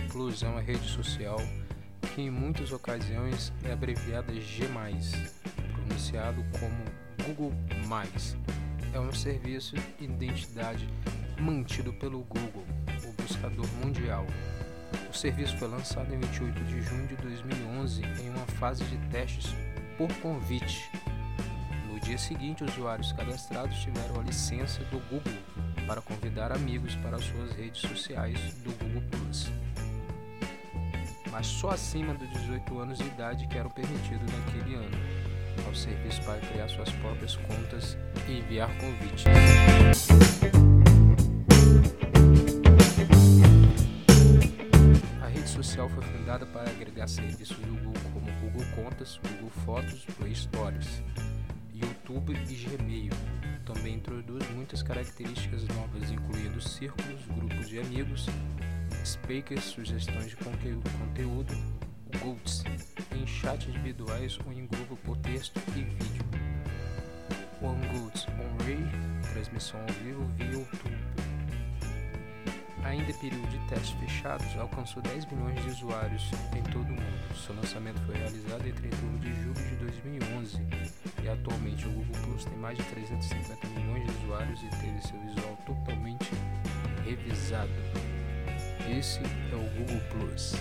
Plus é uma rede social que em muitas ocasiões é abreviada G+, pronunciado como Google+. É um serviço de identidade mantido pelo Google, o buscador mundial. O serviço foi lançado em 28 de junho de 2011 em uma fase de testes por convite. No dia seguinte, usuários cadastrados tiveram a licença do Google para convidar amigos para suas redes sociais do Google. Mas só acima dos 18 anos de idade que eram permitidos naquele ano ao serviço para criar suas próprias contas e enviar convites. A rede social foi fundada para agregar serviços do Google como Google Contas, Google Fotos, Play Stories, YouTube e Gmail. Também introduz muitas características novas, incluindo círculos, grupos de amigos, speakers, sugestões de conteúdo, GOATs, em chats individuais ou em grupo por texto e vídeo. One GOATs On Ray, transmissão ao vivo via YouTube. Ainda em período de testes fechados, alcançou 10 milhões de usuários em todo o mundo. Seu lançamento foi realizado em 31 de julho de 2011 e atualmente o Google Plus tem mais de 350 milhões de usuários e teve seu visual totalmente revisado. Esse é o Google Plus.